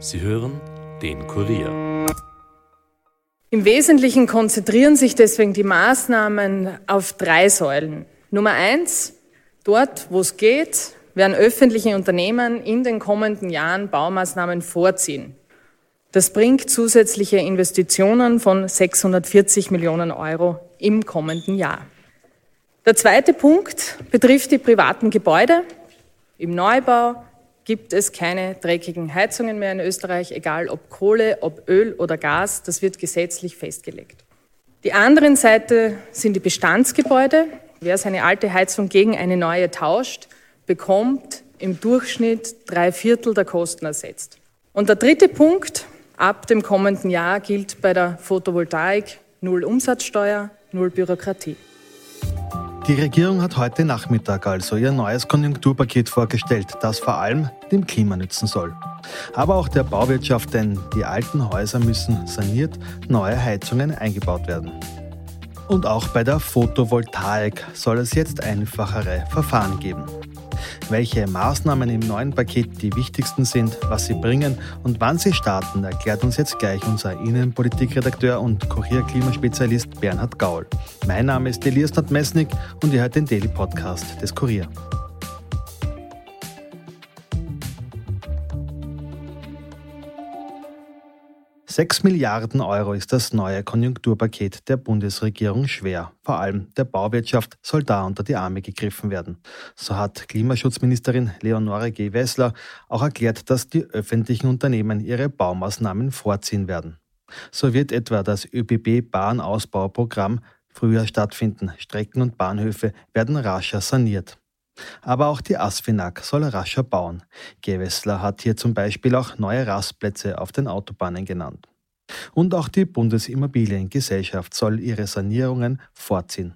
Sie hören den Kurier. Im Wesentlichen konzentrieren sich deswegen die Maßnahmen auf drei Säulen. Nummer eins, dort, wo es geht, werden öffentliche Unternehmen in den kommenden Jahren Baumaßnahmen vorziehen. Das bringt zusätzliche Investitionen von 640 Millionen Euro im kommenden Jahr. Der zweite Punkt betrifft die privaten Gebäude. Im Neubau gibt es keine dreckigen Heizungen mehr in Österreich, egal ob Kohle, ob Öl oder Gas. Das wird gesetzlich festgelegt. Die andere Seite sind die Bestandsgebäude. Wer seine alte Heizung gegen eine neue tauscht, bekommt im Durchschnitt drei Viertel der Kosten ersetzt. Und der dritte Punkt, ab dem kommenden Jahr gilt bei der Photovoltaik null Umsatzsteuer, null Bürokratie. Die Regierung hat heute Nachmittag also ihr neues Konjunkturpaket vorgestellt, das vor allem dem Klima nützen soll. Aber auch der Bauwirtschaft, denn die alten Häuser müssen saniert, neue Heizungen eingebaut werden. Und auch bei der Photovoltaik soll es jetzt einfachere Verfahren geben. Welche Maßnahmen im neuen Paket die wichtigsten sind, was sie bringen und wann sie starten, erklärt uns jetzt gleich unser Innenpolitikredakteur und Kurier-Klimaspezialist Bernhard Gaul. Mein Name ist Elias Nordmessnig und ihr hört den Daily Podcast des Kurier. 6 Milliarden Euro ist das neue Konjunkturpaket der Bundesregierung schwer. Vor allem der Bauwirtschaft soll da unter die Arme gegriffen werden. So hat Klimaschutzministerin Leonore G. Wessler auch erklärt, dass die öffentlichen Unternehmen ihre Baumaßnahmen vorziehen werden. So wird etwa das ÖBB-Bahnausbauprogramm früher stattfinden. Strecken und Bahnhöfe werden rascher saniert. Aber auch die Asfinag soll rascher bauen. Gewessler hat hier zum Beispiel auch neue Rastplätze auf den Autobahnen genannt. Und auch die Bundesimmobiliengesellschaft soll ihre Sanierungen vorziehen.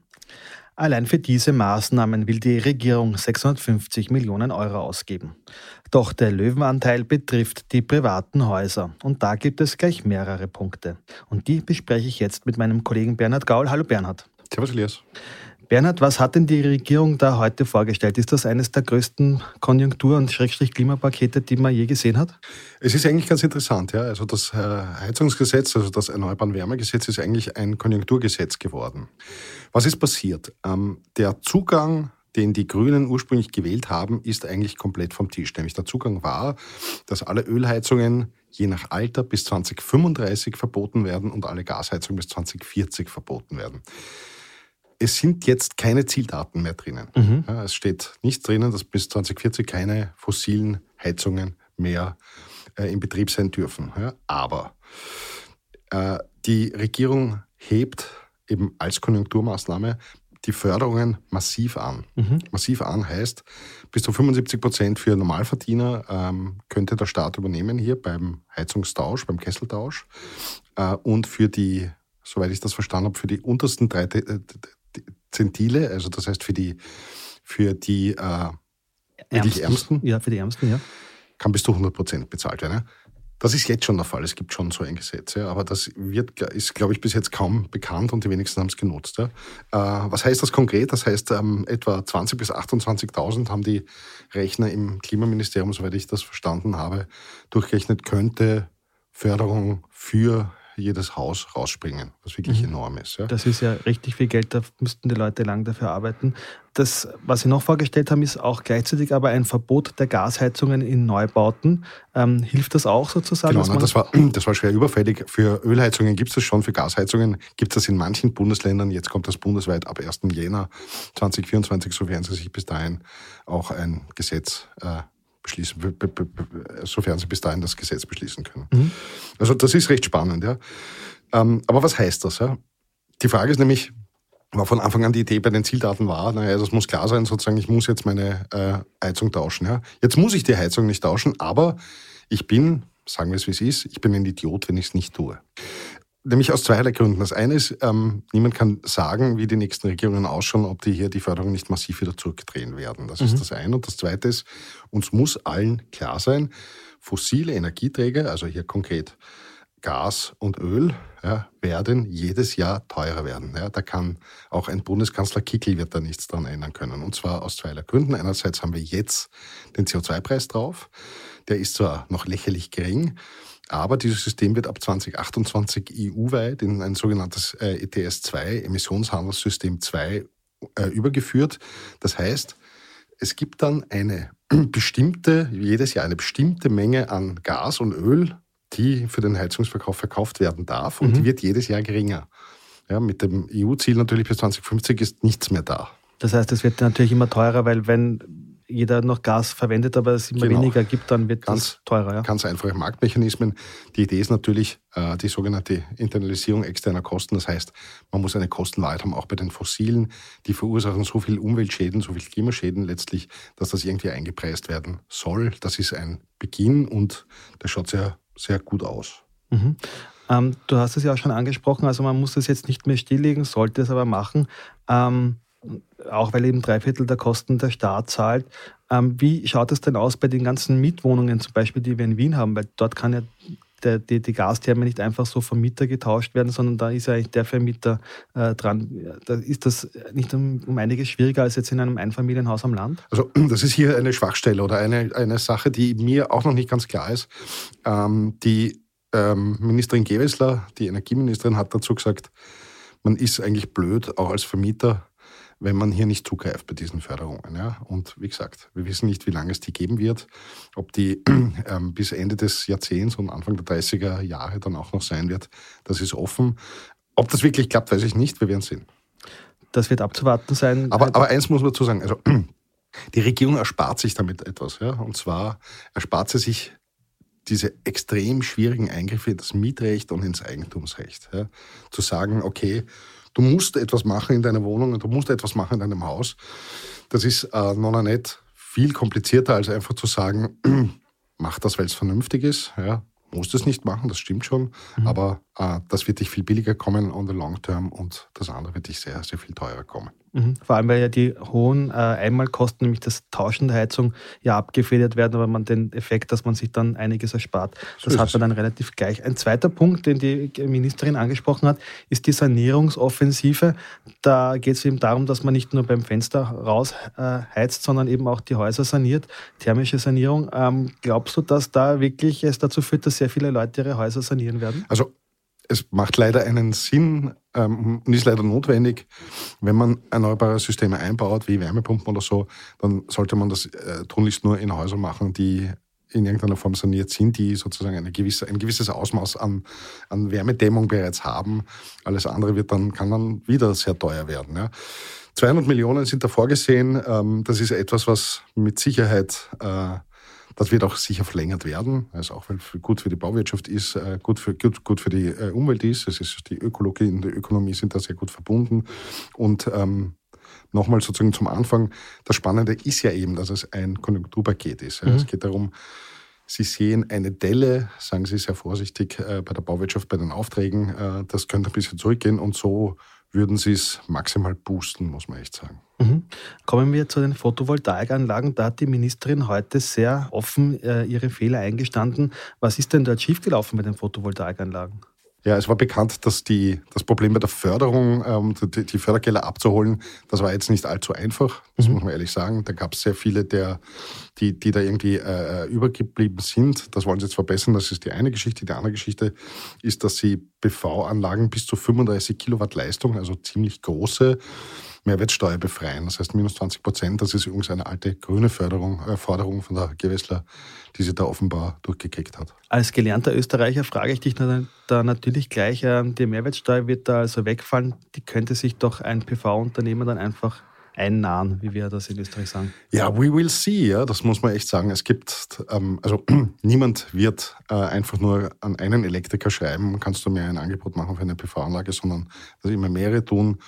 Allein für diese Maßnahmen will die Regierung 650 Millionen Euro ausgeben. Doch der Löwenanteil betrifft die privaten Häuser. Und da gibt es gleich mehrere Punkte. Und die bespreche ich jetzt mit meinem Kollegen Bernhard Gaul. Hallo Bernhard. Servus Elias. Bernhard, was hat denn die Regierung da heute vorgestellt? Ist das eines der größten Konjunktur- und Schrägstrich-Klimapakete, die man je gesehen hat? Es ist eigentlich ganz interessant. Ja. Also das äh, Heizungsgesetz, also das Erneuerbaren Wärmegesetz ist eigentlich ein Konjunkturgesetz geworden. Was ist passiert? Ähm, der Zugang den die Grünen ursprünglich gewählt haben, ist eigentlich komplett vom Tisch. Nämlich der Zugang war, dass alle Ölheizungen je nach Alter bis 2035 verboten werden und alle Gasheizungen bis 2040 verboten werden es sind jetzt keine Zieldaten mehr drinnen. Mhm. Ja, es steht nichts drinnen, dass bis 2040 keine fossilen Heizungen mehr äh, in Betrieb sein dürfen. Ja, aber äh, die Regierung hebt eben als Konjunkturmaßnahme die Förderungen massiv an. Mhm. Massiv an heißt, bis zu 75 Prozent für Normalverdiener ähm, könnte der Staat übernehmen hier beim Heizungstausch, beim Kesseltausch. Äh, und für die, soweit ich das verstanden habe, für die untersten drei äh, Zentile, also das heißt für die, für die äh, Ärmsten. Ärmsten. Ja, für die Ärmsten, ja. Kann bis zu 100 Prozent bezahlt werden. Das ist jetzt schon der Fall. Es gibt schon so ein Gesetz, ja, aber das wird, ist, glaube ich, bis jetzt kaum bekannt und die wenigsten haben es genutzt. Ja. Äh, was heißt das konkret? Das heißt, ähm, etwa 20.000 bis 28.000 haben die Rechner im Klimaministerium, soweit ich das verstanden habe, durchgerechnet, könnte Förderung für jedes Haus rausspringen, was wirklich mhm. enorm ist. Ja. Das ist ja richtig viel Geld, da müssten die Leute lang dafür arbeiten. Das, was Sie noch vorgestellt haben, ist auch gleichzeitig aber ein Verbot der Gasheizungen in Neubauten. Ähm, hilft das auch sozusagen? Genau, das, war, das war schwer überfällig. Für Ölheizungen gibt es das schon, für Gasheizungen gibt es das in manchen Bundesländern. Jetzt kommt das bundesweit ab 1. Jänner 2024, sofern sie sich bis dahin auch ein Gesetz äh, beschließen, sofern sie bis dahin das Gesetz beschließen können. Mhm. Also das ist recht spannend, ja. Ähm, aber was heißt das? Ja? Die Frage ist nämlich, war von Anfang an die Idee bei den Zieldaten war, naja, das muss klar sein, sozusagen, ich muss jetzt meine äh, Heizung tauschen. Ja? Jetzt muss ich die Heizung nicht tauschen, aber ich bin, sagen wir es wie es ist, ich bin ein Idiot, wenn ich es nicht tue. Nämlich aus zweierlei Gründen. Das eine ist, ähm, niemand kann sagen, wie die nächsten Regierungen ausschauen, ob die hier die Förderung nicht massiv wieder zurückdrehen werden. Das mhm. ist das eine. Und das zweite ist, uns muss allen klar sein, fossile Energieträger, also hier konkret Gas und Öl, ja, werden jedes Jahr teurer werden. Ja, da kann auch ein Bundeskanzler Kickel wird da nichts dran ändern können. Und zwar aus zweierlei Gründen. Einerseits haben wir jetzt den CO2-Preis drauf. der ist zwar noch lächerlich gering, aber dieses System wird ab 2028 EU-weit in ein sogenanntes äh, ETS 2, Emissionshandelssystem 2, äh, übergeführt. Das heißt, es gibt dann eine bestimmte, jedes Jahr eine bestimmte Menge an Gas und Öl, die für den Heizungsverkauf verkauft werden darf und mhm. die wird jedes Jahr geringer. Ja, mit dem EU-Ziel natürlich bis 2050 ist nichts mehr da. Das heißt, es wird natürlich immer teurer, weil wenn jeder noch Gas verwendet, aber es immer genau. weniger gibt, dann wird ganz, das teurer. Ja? Ganz einfache Marktmechanismen. Die Idee ist natürlich äh, die sogenannte Internalisierung externer Kosten. Das heißt, man muss eine Kostenwahrheit haben, auch bei den Fossilen. Die verursachen so viel Umweltschäden, so viel Klimaschäden letztlich, dass das irgendwie eingepreist werden soll. Das ist ein Beginn und das schaut sehr, sehr gut aus. Mhm. Ähm, du hast es ja auch schon angesprochen, also man muss das jetzt nicht mehr stilllegen, sollte es aber machen. Ähm, auch weil eben drei Viertel der Kosten der Staat zahlt. Ähm, wie schaut es denn aus bei den ganzen Mietwohnungen, zum Beispiel, die wir in Wien haben? Weil dort kann ja der, die, die Gastherme nicht einfach so vom Mieter getauscht werden, sondern da ist ja eigentlich der Vermieter äh, dran. Da ist das nicht um, um, einiges schwieriger als jetzt in einem Einfamilienhaus am Land? Also das ist hier eine Schwachstelle oder eine, eine Sache, die mir auch noch nicht ganz klar ist. Ähm, die ähm, Ministerin Gewessler, die Energieministerin, hat dazu gesagt, man ist eigentlich blöd, auch als Vermieter wenn man hier nicht zugreift bei diesen Förderungen. Ja? Und wie gesagt, wir wissen nicht, wie lange es die geben wird, ob die ähm, bis Ende des Jahrzehnts und Anfang der 30er Jahre dann auch noch sein wird. Das ist offen. Ob das wirklich klappt, weiß ich nicht. Wir werden sehen. Das wird abzuwarten sein. Aber, aber eins muss man dazu sagen. Also, die Regierung erspart sich damit etwas. Ja? Und zwar erspart sie sich diese extrem schwierigen Eingriffe in das Mietrecht und ins Eigentumsrecht. Ja? Zu sagen, okay, Du musst etwas machen in deiner Wohnung und du musst etwas machen in deinem Haus. Das ist äh, noch nicht viel komplizierter, als einfach zu sagen, mach das, weil es vernünftig ist. Ja, musst es nicht machen, das stimmt schon. Mhm. Aber äh, das wird dich viel billiger kommen on the long term und das andere wird dich sehr, sehr viel teurer kommen. Mhm. Vor allem, weil ja die hohen äh, Einmalkosten, nämlich das Tauschen der Heizung, ja abgefedert werden, aber man den Effekt, dass man sich dann einiges erspart. Das so hat man dann relativ gleich. Ein zweiter Punkt, den die Ministerin angesprochen hat, ist die Sanierungsoffensive. Da geht es eben darum, dass man nicht nur beim Fenster rausheizt, äh, sondern eben auch die Häuser saniert. Thermische Sanierung. Ähm, glaubst du, dass da wirklich es dazu führt, dass sehr viele Leute ihre Häuser sanieren werden? Also es macht leider einen Sinn ähm, und ist leider notwendig, wenn man erneuerbare Systeme einbaut, wie Wärmepumpen oder so, dann sollte man das äh, tunlichst nur in Häusern machen, die in irgendeiner Form saniert sind, die sozusagen eine gewisse, ein gewisses Ausmaß an, an Wärmedämmung bereits haben. Alles andere wird dann, kann dann wieder sehr teuer werden. Ja. 200 Millionen sind da vorgesehen. Ähm, das ist etwas, was mit Sicherheit äh, das wird auch sicher verlängert werden, also auch weil es gut für die Bauwirtschaft ist, äh, gut für, gut, gut für die äh, Umwelt ist. Es ist die Ökologie und die Ökonomie sind da sehr gut verbunden. Und ähm, nochmal sozusagen zum Anfang, das Spannende ist ja eben, dass es ein Konjunkturpaket ist. Mhm. Es geht darum, Sie sehen eine Delle, sagen Sie sehr vorsichtig, äh, bei der Bauwirtschaft, bei den Aufträgen. Das könnte ein bisschen zurückgehen und so würden Sie es maximal boosten, muss man echt sagen. Mhm. Kommen wir zu den Photovoltaikanlagen. Da hat die Ministerin heute sehr offen äh, ihre Fehler eingestanden. Was ist denn dort schiefgelaufen bei den Photovoltaikanlagen? Ja, es war bekannt, dass die, das Problem bei der Förderung, ähm, die, die, Fördergelder abzuholen, das war jetzt nicht allzu einfach, das mhm. muss man ehrlich sagen. Da gab es sehr viele, der, die, die da irgendwie äh, übergeblieben sind. Das wollen sie jetzt verbessern, das ist die eine Geschichte. Die andere Geschichte ist, dass sie PV-Anlagen bis zu 35 Kilowatt Leistung, also ziemlich große, Mehrwertsteuer befreien. Das heißt minus 20 Prozent. Das ist übrigens eine alte grüne Förderung, äh, Forderung von der Gewessler, die sie da offenbar durchgekriegt hat. Als gelernter Österreicher frage ich dich da natürlich gleich, äh, die Mehrwertsteuer wird da also wegfallen. Die könnte sich doch ein PV-Unternehmer dann einfach einnahen, wie wir das in Österreich sagen? Ja, we will see, ja, das muss man echt sagen. Es gibt, ähm, also niemand wird äh, einfach nur an einen Elektriker schreiben, kannst du mir ein Angebot machen für eine PV-Anlage, sondern dass immer mehrere tun.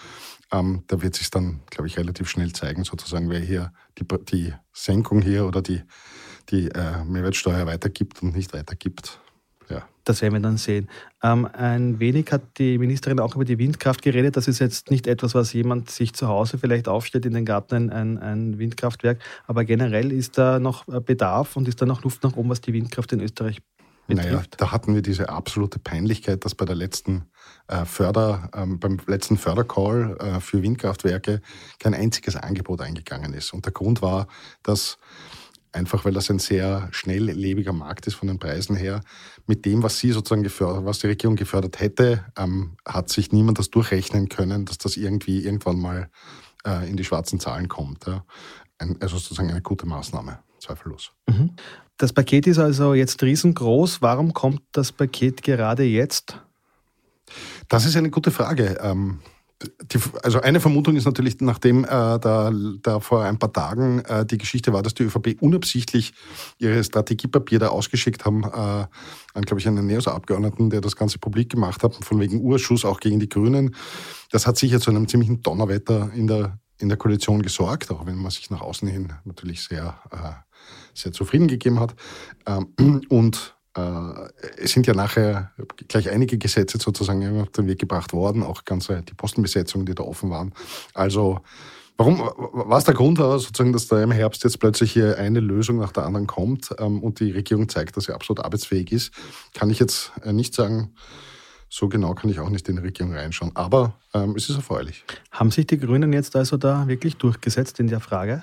Ähm, da wird sich dann, glaube ich, relativ schnell zeigen, sozusagen, wer hier die, die Senkung hier oder die, die äh, Mehrwertsteuer weitergibt und nicht weitergibt. Ja. Das werden wir dann sehen. Ähm, ein wenig hat die Ministerin auch über die Windkraft geredet. Das ist jetzt nicht etwas, was jemand sich zu Hause vielleicht aufstellt in den Garten, ein, ein Windkraftwerk. Aber generell ist da noch Bedarf und ist da noch Luft nach oben, was die Windkraft in Österreich betrifft. Naja, da hatten wir diese absolute Peinlichkeit, dass bei der letzten äh, Förder, ähm, beim letzten Fördercall äh, für Windkraftwerke kein einziges Angebot eingegangen ist. Und der Grund war, dass einfach weil das ein sehr schnelllebiger Markt ist von den Preisen her. Mit dem, was sie sozusagen gefördert, was die Regierung gefördert hätte, ähm, hat sich niemand das durchrechnen können, dass das irgendwie irgendwann mal äh, in die schwarzen Zahlen kommt. Ja. Ein, also sozusagen eine gute Maßnahme, zweifellos. Mhm. Das Paket ist also jetzt riesengroß. Warum kommt das Paket gerade jetzt? Das ist eine gute Frage. Ähm, die, also eine Vermutung ist natürlich, nachdem äh, da, da vor ein paar Tagen äh, die Geschichte war, dass die ÖVP unabsichtlich ihre Strategiepapier da ausgeschickt haben, äh, an, glaube ich, einen NEOS-Abgeordneten, der das Ganze publik gemacht hat, von wegen Urschuss auch gegen die Grünen. Das hat sicher zu einem ziemlichen Donnerwetter in der, in der Koalition gesorgt, auch wenn man sich nach außen hin natürlich sehr, äh, sehr zufrieden gegeben hat. Ähm, und es sind ja nachher gleich einige Gesetze sozusagen auf den Weg gebracht worden, auch ganze die Postenbesetzungen, die da offen waren. Also Warum, was der Grund sozusagen, dass da im Herbst jetzt plötzlich hier eine Lösung nach der anderen kommt ähm, und die Regierung zeigt, dass sie absolut arbeitsfähig ist, kann ich jetzt äh, nicht sagen. So genau kann ich auch nicht in die Regierung reinschauen. Aber ähm, es ist erfreulich. Haben sich die Grünen jetzt also da wirklich durchgesetzt in der Frage?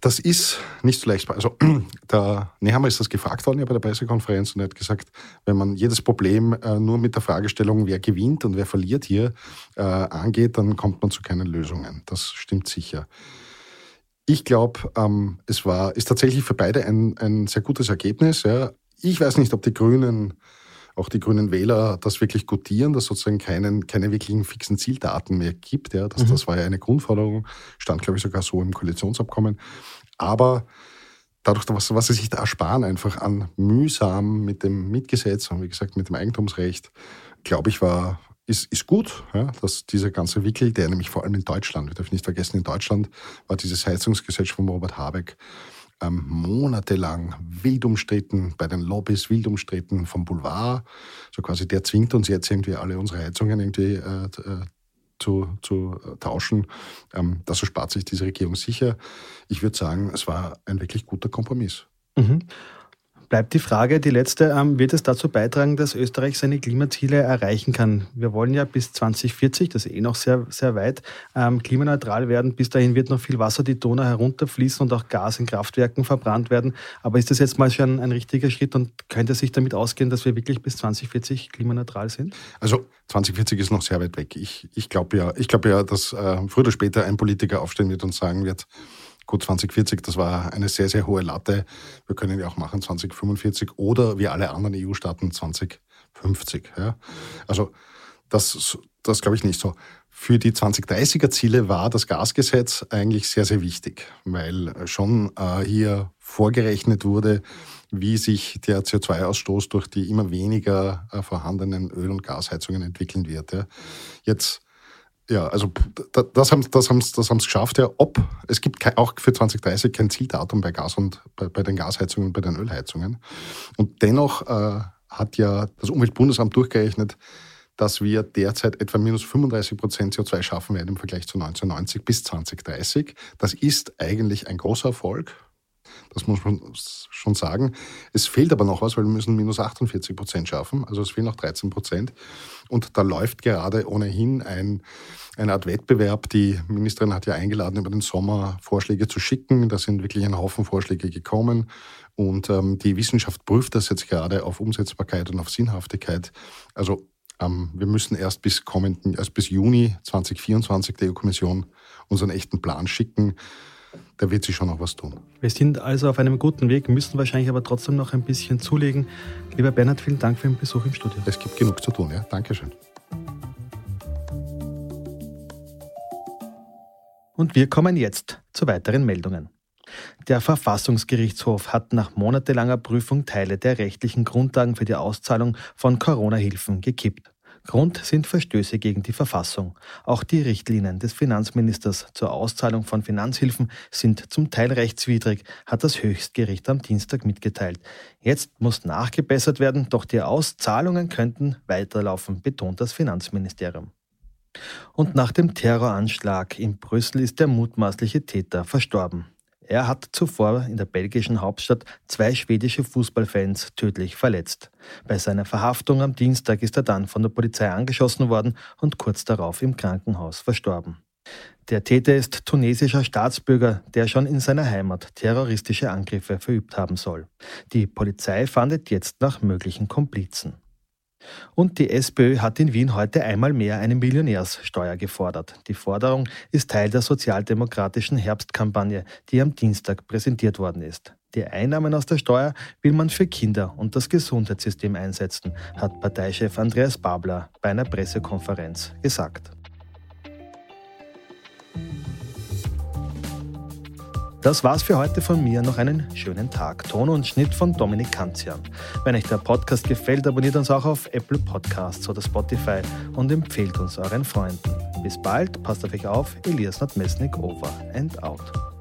Das ist nicht so leicht. Also der Nehammer ist das gefragt worden ja bei der Pressekonferenz und er hat gesagt, wenn man jedes Problem äh, nur mit der Fragestellung, wer gewinnt und wer verliert hier, äh, angeht, dann kommt man zu keinen Lösungen. Das stimmt sicher. Ich glaube, ähm, es war, ist tatsächlich für beide ein, ein sehr gutes Ergebnis. Ja. Ich weiß nicht, ob die Grünen auch die grünen Wähler das wirklich gutieren, dass sozusagen keinen, keine wirklichen fixen Zieldaten mehr gibt. Ja, das, mhm. das war ja eine Grundforderung, stand, glaube ich, sogar so im Koalitionsabkommen. Aber dadurch, was, was sie sich da ersparen, einfach an mühsam mit dem Mietgesetz und wie gesagt mit dem Eigentumsrecht, glaube ich, war, ist, ist gut, ja, dass dieser ganze Wickel, der nämlich vor allem in Deutschland, wir dürfen nicht vergessen, in Deutschland war dieses Heizungsgesetz von Robert Habeck ähm, monatelang wild umstritten, bei den Lobbys wild umstritten vom Boulevard. So quasi, der zwingt uns jetzt irgendwie alle unsere Heizungen irgendwie äh, äh zu, zu tauschen. Ähm, das erspart sich diese Regierung sicher. Ich würde sagen, es war ein wirklich guter Kompromiss. Mhm bleibt die Frage, die letzte, ähm, wird es dazu beitragen, dass Österreich seine Klimaziele erreichen kann? Wir wollen ja bis 2040, das ist eh noch sehr, sehr weit, ähm, klimaneutral werden. Bis dahin wird noch viel Wasser die Donau herunterfließen und auch Gas in Kraftwerken verbrannt werden. Aber ist das jetzt mal schon ein richtiger Schritt und könnte sich damit ausgehen, dass wir wirklich bis 2040 klimaneutral sind? Also 2040 ist noch sehr weit weg. Ich, ich glaube ja, ich ja, dass äh, früher oder später ein Politiker aufstehen wird und sagen wird, Gut, 2040, das war eine sehr, sehr hohe Latte. Wir können ja auch machen 2045 oder wie alle anderen EU-Staaten 2050. Ja. Also das, das glaube ich nicht so. Für die 2030er Ziele war das Gasgesetz eigentlich sehr, sehr wichtig, weil schon äh, hier vorgerechnet wurde, wie sich der CO2-Ausstoß durch die immer weniger äh, vorhandenen Öl- und Gasheizungen entwickeln wird. Ja. Jetzt ja, also das haben das haben's, das haben's geschafft. Ja, ob es gibt auch für 2030 kein Zieldatum bei Gas und bei, bei den Gasheizungen und bei den Ölheizungen. Und dennoch äh, hat ja das Umweltbundesamt durchgerechnet, dass wir derzeit etwa minus 35 Prozent CO2 schaffen werden im Vergleich zu 1990 bis 2030. Das ist eigentlich ein großer Erfolg. Das muss man schon sagen. Es fehlt aber noch was, weil wir müssen minus 48 Prozent schaffen. Also es fehlen noch 13 Prozent. Und da läuft gerade ohnehin ein, eine Art Wettbewerb. Die Ministerin hat ja eingeladen, über den Sommer Vorschläge zu schicken. Da sind wirklich ein Haufen Vorschläge gekommen. Und ähm, die Wissenschaft prüft das jetzt gerade auf Umsetzbarkeit und auf Sinnhaftigkeit. Also ähm, wir müssen erst bis kommenden, erst bis Juni 2024 der EU-Kommission unseren echten Plan schicken da wird sich schon noch was tun. Wir sind also auf einem guten Weg, müssen wahrscheinlich aber trotzdem noch ein bisschen zulegen. Lieber Bernhard, vielen Dank für den Besuch im Studio. Es gibt genug zu tun, ja. Dankeschön. Und wir kommen jetzt zu weiteren Meldungen. Der Verfassungsgerichtshof hat nach monatelanger Prüfung Teile der rechtlichen Grundlagen für die Auszahlung von Corona-Hilfen gekippt. Grund sind Verstöße gegen die Verfassung. Auch die Richtlinien des Finanzministers zur Auszahlung von Finanzhilfen sind zum Teil rechtswidrig, hat das Höchstgericht am Dienstag mitgeteilt. Jetzt muss nachgebessert werden, doch die Auszahlungen könnten weiterlaufen, betont das Finanzministerium. Und nach dem Terroranschlag in Brüssel ist der mutmaßliche Täter verstorben. Er hat zuvor in der belgischen Hauptstadt zwei schwedische Fußballfans tödlich verletzt. Bei seiner Verhaftung am Dienstag ist er dann von der Polizei angeschossen worden und kurz darauf im Krankenhaus verstorben. Der Täter ist tunesischer Staatsbürger, der schon in seiner Heimat terroristische Angriffe verübt haben soll. Die Polizei fahndet jetzt nach möglichen Komplizen. Und die SPÖ hat in Wien heute einmal mehr eine Millionärssteuer gefordert. Die Forderung ist Teil der sozialdemokratischen Herbstkampagne, die am Dienstag präsentiert worden ist. Die Einnahmen aus der Steuer will man für Kinder und das Gesundheitssystem einsetzen, hat Parteichef Andreas Babler bei einer Pressekonferenz gesagt. Das war's für heute von mir. Noch einen schönen Tag. Ton und Schnitt von Dominik Kanzian. Wenn euch der Podcast gefällt, abonniert uns auch auf Apple Podcasts oder Spotify und empfehlt uns euren Freunden. Bis bald, passt auf euch auf. Elias Nordmesnik over and out.